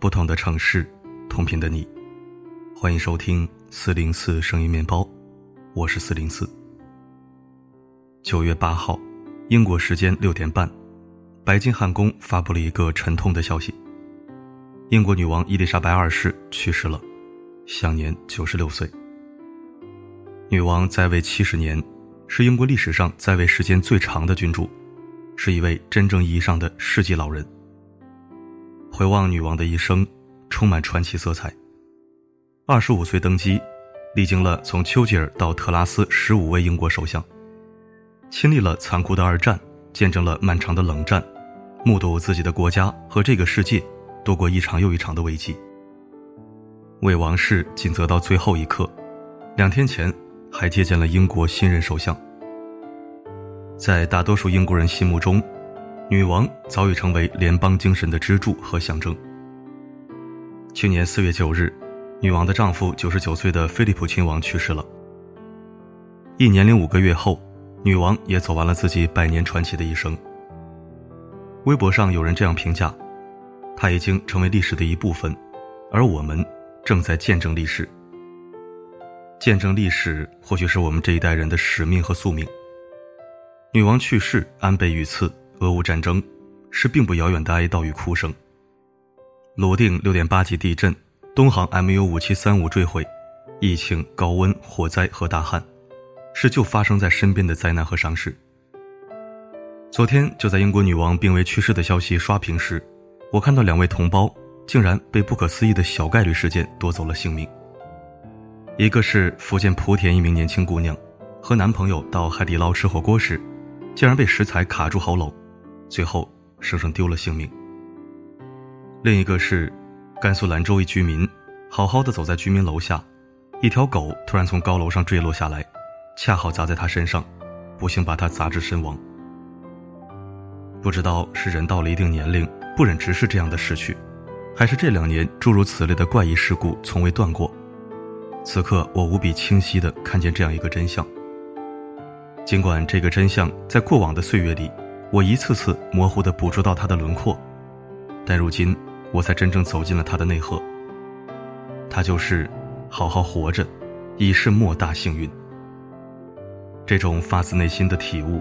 不同的城市，同频的你，欢迎收听四零四声音面包，我是四零四。九月八号，英国时间六点半，白金汉宫发布了一个沉痛的消息：英国女王伊丽莎白二世去世了，享年九十六岁。女王在位七十年，是英国历史上在位时间最长的君主，是一位真正意义上的世纪老人。回望女王的一生，充满传奇色彩。二十五岁登基，历经了从丘吉尔到特拉斯十五位英国首相，亲历了残酷的二战，见证了漫长的冷战，目睹自己的国家和这个世界度过一场又一场的危机。为王室尽责到最后一刻，两天前还接见了英国新任首相。在大多数英国人心目中，女王早已成为联邦精神的支柱和象征。去年四月九日，女王的丈夫九十九岁的菲利普亲王去世了。一年零五个月后，女王也走完了自己百年传奇的一生。微博上有人这样评价：“她已经成为历史的一部分，而我们正在见证历史。见证历史，或许是我们这一代人的使命和宿命。”女王去世，安倍遇刺。俄乌战争是并不遥远的哀悼与哭声。泸定六点八级地震，东航 MU 五七三五坠毁，疫情、高温、火灾和大旱，是就发生在身边的灾难和伤势。昨天就在英国女王病危去世的消息刷屏时，我看到两位同胞竟然被不可思议的小概率事件夺走了性命。一个是福建莆田一名年轻姑娘，和男朋友到海底捞吃火锅时，竟然被食材卡住喉咙。最后，生生丢了性命。另一个是，甘肃兰州一居民，好好的走在居民楼下，一条狗突然从高楼上坠落下来，恰好砸在他身上，不幸把他砸至身亡。不知道是人到了一定年龄不忍直视这样的逝去，还是这两年诸如此类的怪异事故从未断过。此刻，我无比清晰的看见这样一个真相。尽管这个真相在过往的岁月里。我一次次模糊地捕捉到他的轮廓，但如今我才真正走进了他的内核。他就是好好活着，已是莫大幸运。这种发自内心的体悟，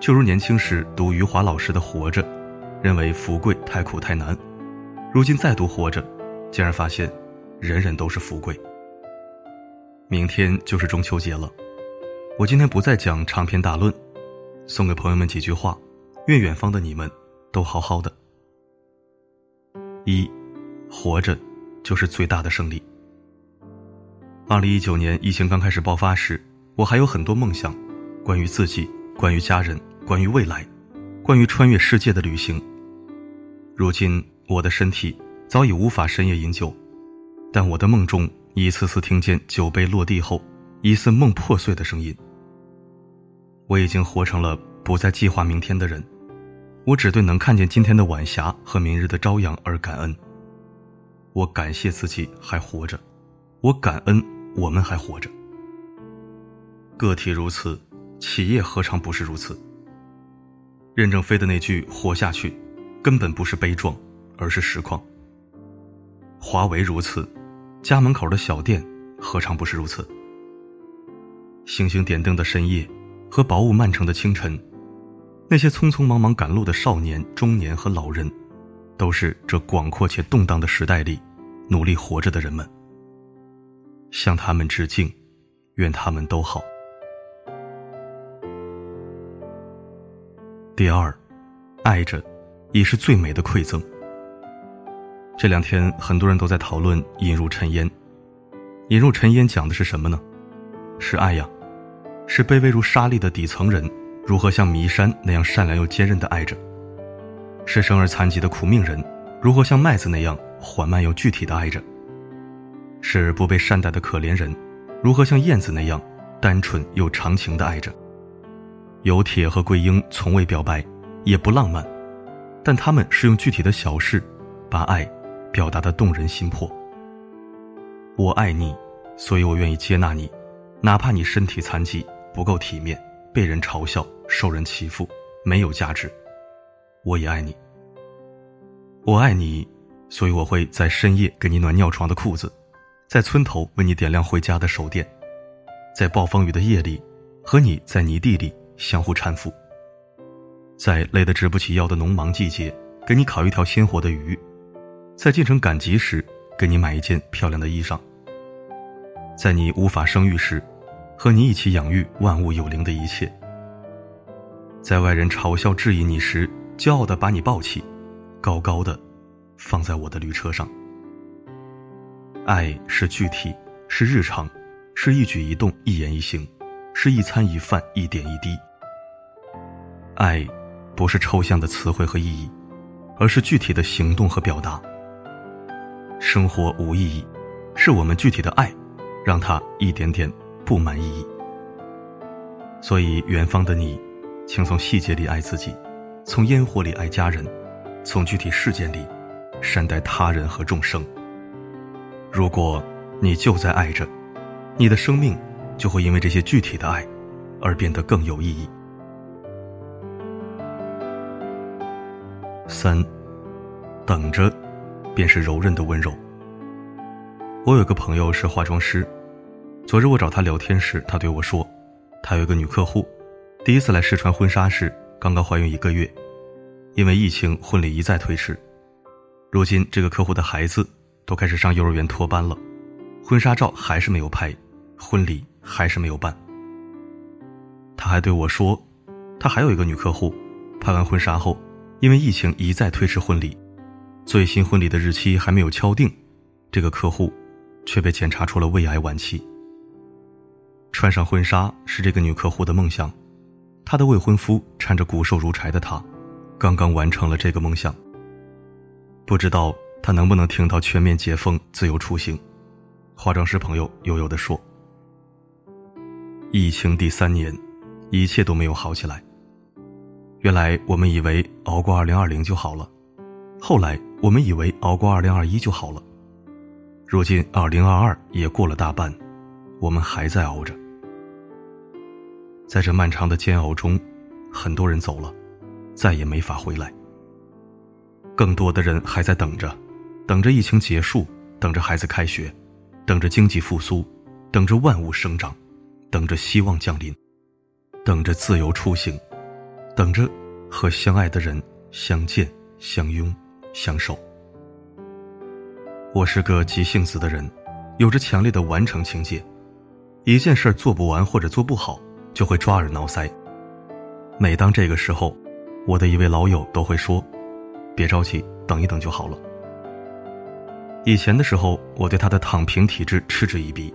就如年轻时读余华老师的《活着》，认为富贵太苦太难，如今再读《活着》，竟然发现人人都是富贵。明天就是中秋节了，我今天不再讲长篇大论，送给朋友们几句话。愿远方的你们都好好的。一，活着就是最大的胜利。二零一九年疫情刚开始爆发时，我还有很多梦想，关于自己，关于家人，关于未来，关于穿越世界的旅行。如今我的身体早已无法深夜饮酒，但我的梦中一次次听见酒杯落地后疑似梦破碎的声音。我已经活成了不再计划明天的人。我只对能看见今天的晚霞和明日的朝阳而感恩。我感谢自己还活着，我感恩我们还活着。个体如此，企业何尝不是如此？任正非的那句“活下去”，根本不是悲壮，而是实况。华为如此，家门口的小店何尝不是如此？星星点灯的深夜，和薄雾漫城的清晨。那些匆匆忙忙赶路的少年、中年和老人，都是这广阔且动荡的时代里努力活着的人们。向他们致敬，愿他们都好。第二，爱着，已是最美的馈赠。这两天，很多人都在讨论《引入尘烟》。《引入尘烟》讲的是什么呢？是爱呀，是卑微如沙粒的底层人。如何像弥山那样善良又坚韧地爱着？是生而残疾的苦命人，如何像麦子那样缓慢又具体地爱着？是不被善待的可怜人，如何像燕子那样单纯又长情地爱着？有铁和桂英从未表白，也不浪漫，但他们是用具体的小事，把爱表达得动人心魄。我爱你，所以我愿意接纳你，哪怕你身体残疾，不够体面，被人嘲笑。受人欺负，没有价值。我也爱你。我爱你，所以我会在深夜给你暖尿床的裤子，在村头为你点亮回家的手电，在暴风雨的夜里，和你在泥地里相互搀扶，在累得直不起腰的农忙季节，给你烤一条鲜活的鱼，在进城赶集时，给你买一件漂亮的衣裳，在你无法生育时，和你一起养育万物有灵的一切，在外人嘲笑质疑你时，骄傲的把你抱起，高高的。放在我的驴车上。爱是具体，是日常，是一举一动、一言一行，是一餐一饭、一点一滴。爱，不是抽象的词汇和意义，而是具体的行动和表达。生活无意义，是我们具体的爱，让它一点点布满意义。所以，远方的你，请从细节里爱自己，从烟火里爱家人，从具体事件里。善待他人和众生。如果你就在爱着，你的生命就会因为这些具体的爱而变得更有意义。三，等着，便是柔韧的温柔。我有个朋友是化妆师，昨日我找他聊天时，他对我说，他有一个女客户，第一次来试穿婚纱时刚刚怀孕一个月，因为疫情，婚礼一再推迟。如今，这个客户的孩子都开始上幼儿园托班了，婚纱照还是没有拍，婚礼还是没有办。他还对我说，他还有一个女客户，拍完婚纱后，因为疫情一再推迟婚礼，最新婚礼的日期还没有敲定，这个客户却被检查出了胃癌晚期。穿上婚纱是这个女客户的梦想，她的未婚夫搀着骨瘦如柴的她，刚刚完成了这个梦想。不知道他能不能听到全面解封、自由出行。化妆师朋友悠悠地说：“疫情第三年，一切都没有好起来。原来我们以为熬过二零二零就好了，后来我们以为熬过二零二一就好了，如今二零二二也过了大半，我们还在熬着。在这漫长的煎熬中，很多人走了，再也没法回来。”更多的人还在等着，等着疫情结束，等着孩子开学，等着经济复苏，等着万物生长，等着希望降临，等着自由出行，等着和相爱的人相见、相拥、相守。我是个急性子的人，有着强烈的完成情节，一件事做不完或者做不好，就会抓耳挠腮。每当这个时候，我的一位老友都会说。别着急，等一等就好了。以前的时候，我对他的躺平体质嗤之以鼻。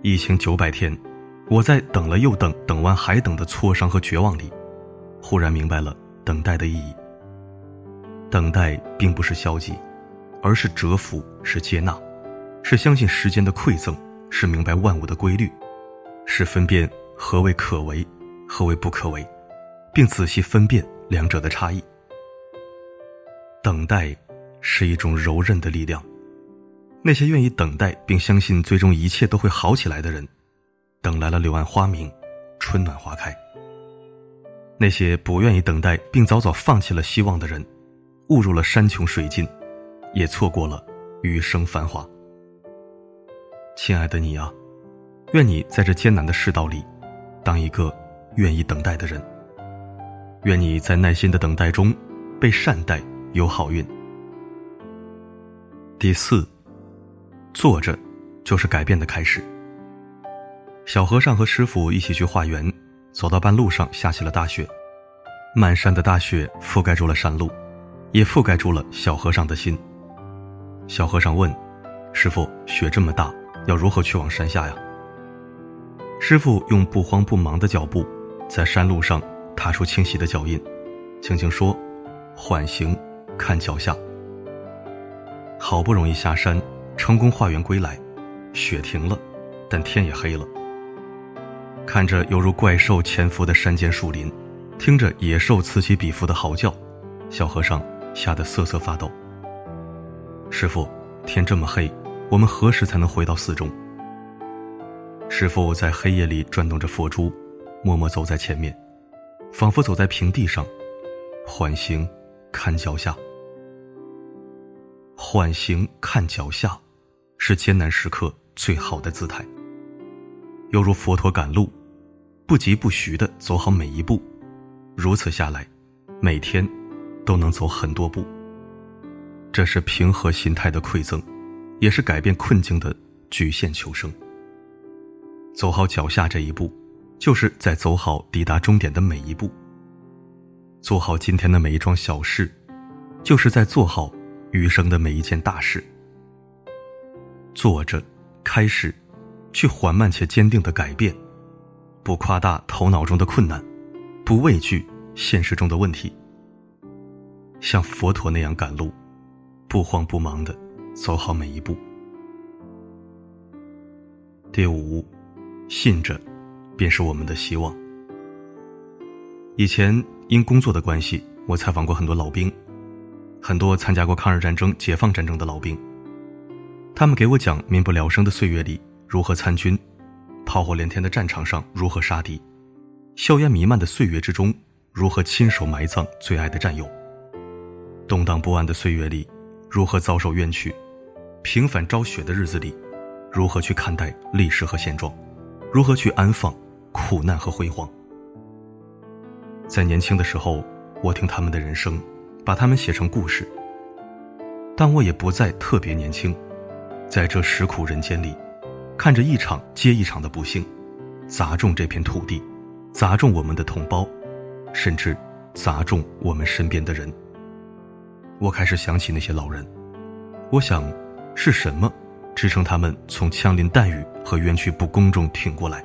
疫情九百天，我在等了又等，等完还等的挫伤和绝望里，忽然明白了等待的意义。等待并不是消极，而是蛰伏，是接纳，是相信时间的馈赠，是明白万物的规律，是分辨何为可为，何为不可为，并仔细分辨两者的差异。等待是一种柔韧的力量。那些愿意等待并相信最终一切都会好起来的人，等来了柳暗花明，春暖花开。那些不愿意等待并早早放弃了希望的人，误入了山穷水尽，也错过了余生繁华。亲爱的你啊，愿你在这艰难的世道里，当一个愿意等待的人。愿你在耐心的等待中，被善待。有好运。第四，坐着就是改变的开始。小和尚和师傅一起去化缘，走到半路上下起了大雪，满山的大雪覆盖住了山路，也覆盖住了小和尚的心。小和尚问：“师傅，雪这么大，要如何去往山下呀？”师傅用不慌不忙的脚步，在山路上踏出清晰的脚印，轻轻说：“缓行。”看脚下，好不容易下山，成功化缘归来，雪停了，但天也黑了。看着犹如怪兽潜伏的山间树林，听着野兽此起彼伏的嚎叫，小和尚吓得瑟瑟发抖。师傅，天这么黑，我们何时才能回到寺中？师傅在黑夜里转动着佛珠，默默走在前面，仿佛走在平地上，缓行。看脚下，缓行看脚下，是艰难时刻最好的姿态。犹如佛陀赶路，不疾不徐地走好每一步，如此下来，每天都能走很多步。这是平和心态的馈赠，也是改变困境的局限求生。走好脚下这一步，就是在走好抵达终点的每一步。做好今天的每一桩小事，就是在做好余生的每一件大事。做着，开始，去缓慢且坚定的改变，不夸大头脑中的困难，不畏惧现实中的问题。像佛陀那样赶路，不慌不忙的走好每一步。第五，信着，便是我们的希望。以前。因工作的关系，我采访过很多老兵，很多参加过抗日战争、解放战争的老兵。他们给我讲民不聊生的岁月里如何参军，炮火连天的战场上如何杀敌，硝烟弥漫的岁月之中如何亲手埋葬最爱的战友，动荡不安的岁月里如何遭受冤屈，平反昭雪的日子里如何去看待历史和现状，如何去安放苦难和辉煌。在年轻的时候，我听他们的人生，把他们写成故事。但我也不再特别年轻，在这时苦人间里，看着一场接一场的不幸，砸中这片土地，砸中我们的同胞，甚至砸中我们身边的人。我开始想起那些老人，我想，是什么支撑他们从枪林弹雨和冤屈不公中挺过来？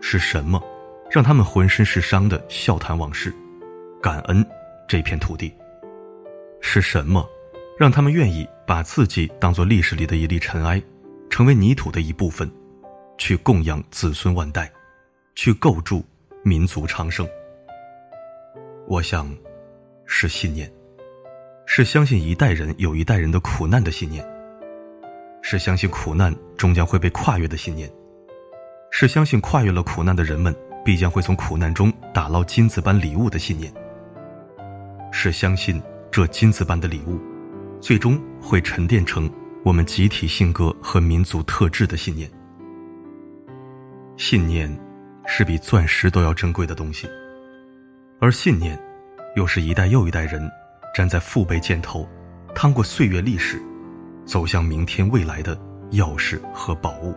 是什么？让他们浑身是伤的笑谈往事，感恩这片土地。是什么，让他们愿意把自己当做历史里的一粒尘埃，成为泥土的一部分，去供养子孙万代，去构筑民族昌盛？我想，是信念，是相信一代人有一代人的苦难的信念，是相信苦难终将会被跨越的信念，是相信跨越了苦难的人们。必将会从苦难中打捞金子般礼物的信念，是相信这金子般的礼物，最终会沉淀成我们集体性格和民族特质的信念。信念是比钻石都要珍贵的东西，而信念，又是一代又一代人站在父辈肩头，趟过岁月历史，走向明天未来的钥匙和宝物。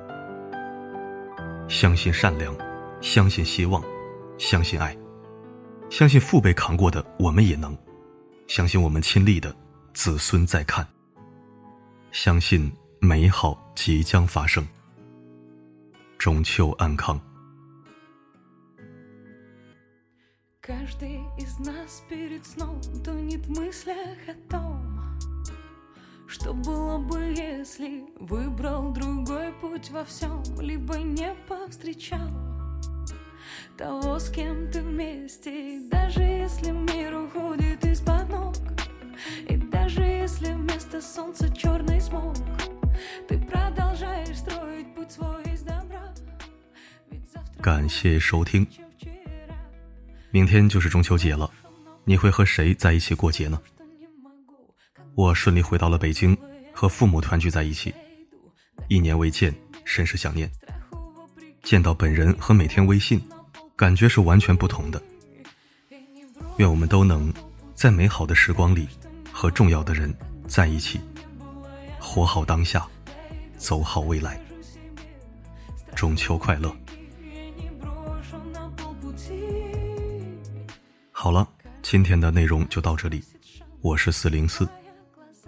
相信善良。相信希望，相信爱，相信父辈扛过的我们也能，相信我们亲历的子孙在看，相信美好即将发生。中秋安康。того, с кем ты вместе. даже если мир уходит из-под ног, и даже если вместо солнца черный смог, ты продолжаешь строить путь свой из добра. 感谢收听。明天就是中秋节了，你会和谁在一起过节呢？ 我顺利回到了北京，和父母团聚在一起，一年未见，甚是想念。见到本人和每天微信。感觉是完全不同的。愿我们都能在美好的时光里和重要的人在一起，活好当下，走好未来。中秋快乐！好了，今天的内容就到这里。我是四零四，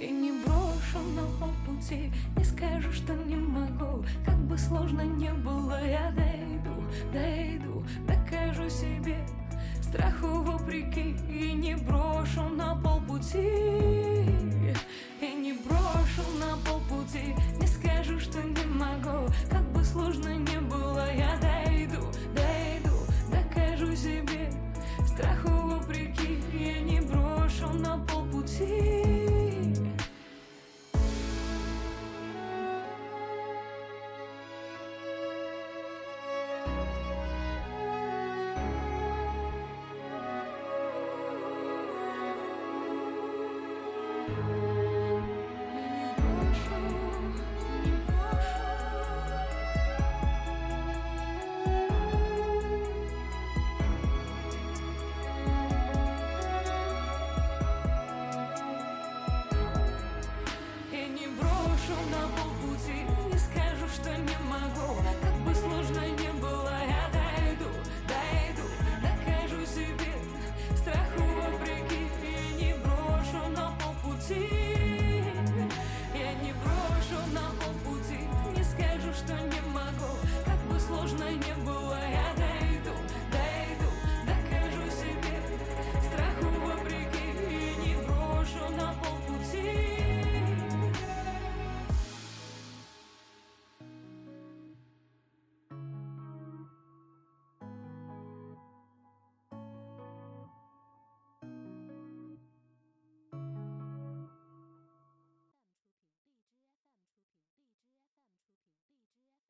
и не брошу на полпути Не скажу, что не могу. Как бы сложно не было, я дойду, дойду Докажу себе. Страху вопреки И не брошу на полпути. И не брошу на полпути Не скажу, что не могу